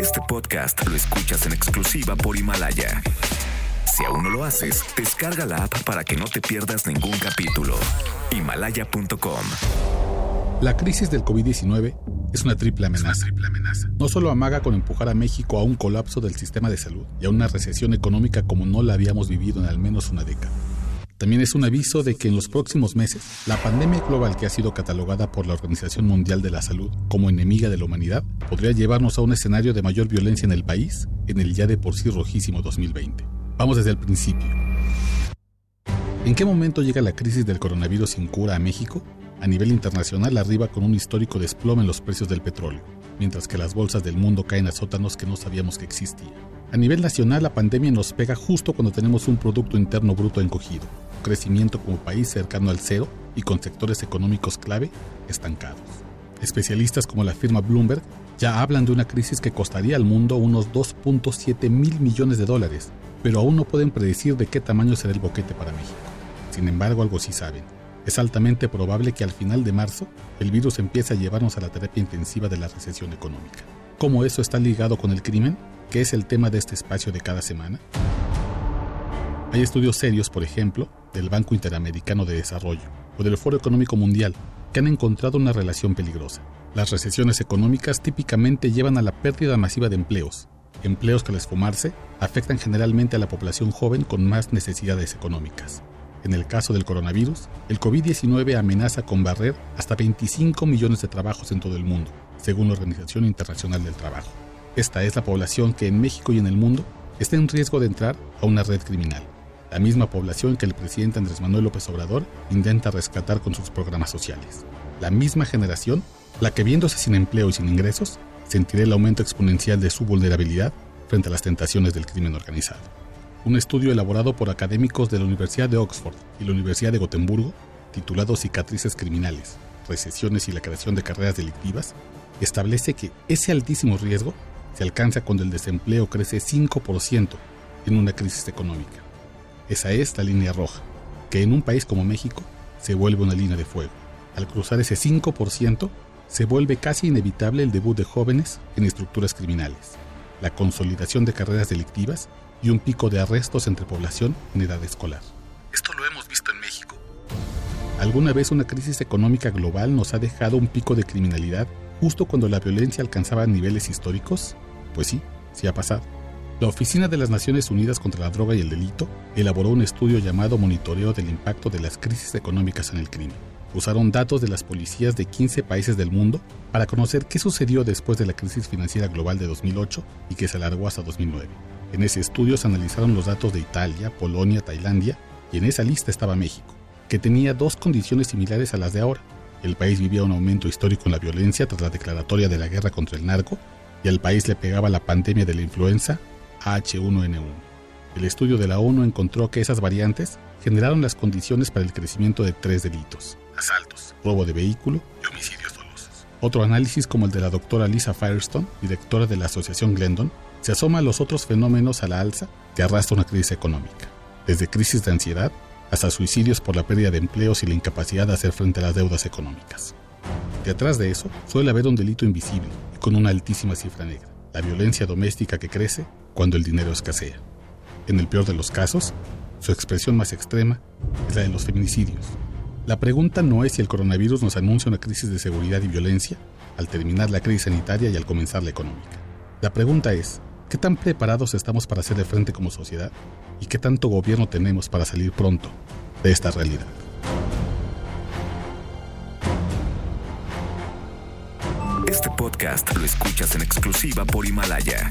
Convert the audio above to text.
Este podcast lo escuchas en exclusiva por Himalaya. Si aún no lo haces, descarga la app para que no te pierdas ningún capítulo. Himalaya.com. La crisis del COVID-19 es una triple amenaza. No solo amaga con empujar a México a un colapso del sistema de salud y a una recesión económica como no la habíamos vivido en al menos una década. También es un aviso de que en los próximos meses, la pandemia global que ha sido catalogada por la Organización Mundial de la Salud como enemiga de la humanidad podría llevarnos a un escenario de mayor violencia en el país en el ya de por sí rojísimo 2020. Vamos desde el principio. ¿En qué momento llega la crisis del coronavirus sin cura a México? A nivel internacional arriba con un histórico desplome en los precios del petróleo, mientras que las bolsas del mundo caen a sótanos que no sabíamos que existían. A nivel nacional la pandemia nos pega justo cuando tenemos un Producto Interno Bruto encogido, crecimiento como país cercano al cero y con sectores económicos clave estancados. Especialistas como la firma Bloomberg ya hablan de una crisis que costaría al mundo unos 2.7 mil millones de dólares, pero aún no pueden predecir de qué tamaño será el boquete para México. Sin embargo, algo sí saben. Es altamente probable que al final de marzo el virus empiece a llevarnos a la terapia intensiva de la recesión económica. ¿Cómo eso está ligado con el crimen? que es el tema de este espacio de cada semana? Hay estudios serios, por ejemplo, del Banco Interamericano de Desarrollo o del Foro Económico Mundial, que han encontrado una relación peligrosa. Las recesiones económicas típicamente llevan a la pérdida masiva de empleos. Empleos que al esfumarse afectan generalmente a la población joven con más necesidades económicas. En el caso del coronavirus, el COVID-19 amenaza con barrer hasta 25 millones de trabajos en todo el mundo, según la Organización Internacional del Trabajo. Esta es la población que en México y en el mundo está en riesgo de entrar a una red criminal la misma población que el presidente Andrés Manuel López Obrador intenta rescatar con sus programas sociales. La misma generación, la que viéndose sin empleo y sin ingresos, sentirá el aumento exponencial de su vulnerabilidad frente a las tentaciones del crimen organizado. Un estudio elaborado por académicos de la Universidad de Oxford y la Universidad de Gotemburgo, titulado Cicatrices Criminales, Recesiones y la creación de carreras delictivas, establece que ese altísimo riesgo se alcanza cuando el desempleo crece 5% en una crisis económica. Esa es la línea roja, que en un país como México se vuelve una línea de fuego. Al cruzar ese 5%, se vuelve casi inevitable el debut de jóvenes en estructuras criminales, la consolidación de carreras delictivas y un pico de arrestos entre población en edad escolar. Esto lo hemos visto en México. ¿Alguna vez una crisis económica global nos ha dejado un pico de criminalidad justo cuando la violencia alcanzaba niveles históricos? Pues sí, sí ha pasado. La Oficina de las Naciones Unidas contra la Droga y el Delito elaboró un estudio llamado Monitoreo del Impacto de las Crisis Económicas en el Crimen. Usaron datos de las policías de 15 países del mundo para conocer qué sucedió después de la crisis financiera global de 2008 y que se alargó hasta 2009. En ese estudio se analizaron los datos de Italia, Polonia, Tailandia y en esa lista estaba México, que tenía dos condiciones similares a las de ahora. El país vivía un aumento histórico en la violencia tras la declaratoria de la guerra contra el narco y al país le pegaba la pandemia de la influenza H1N1. El estudio de la ONU encontró que esas variantes generaron las condiciones para el crecimiento de tres delitos, asaltos, robo de vehículo y homicidios dolosos. Otro análisis como el de la doctora Lisa Firestone, directora de la Asociación Glendon, se asoma a los otros fenómenos a la alza que arrastra una crisis económica, desde crisis de ansiedad hasta suicidios por la pérdida de empleos y la incapacidad de hacer frente a las deudas económicas. Detrás de eso suele haber un delito invisible y con una altísima cifra negra, la violencia doméstica que crece cuando el dinero escasea. En el peor de los casos, su expresión más extrema es la de los feminicidios. La pregunta no es si el coronavirus nos anuncia una crisis de seguridad y violencia al terminar la crisis sanitaria y al comenzar la económica. La pregunta es, ¿qué tan preparados estamos para hacer frente como sociedad? ¿Y qué tanto gobierno tenemos para salir pronto de esta realidad? Este podcast lo escuchas en exclusiva por Himalaya.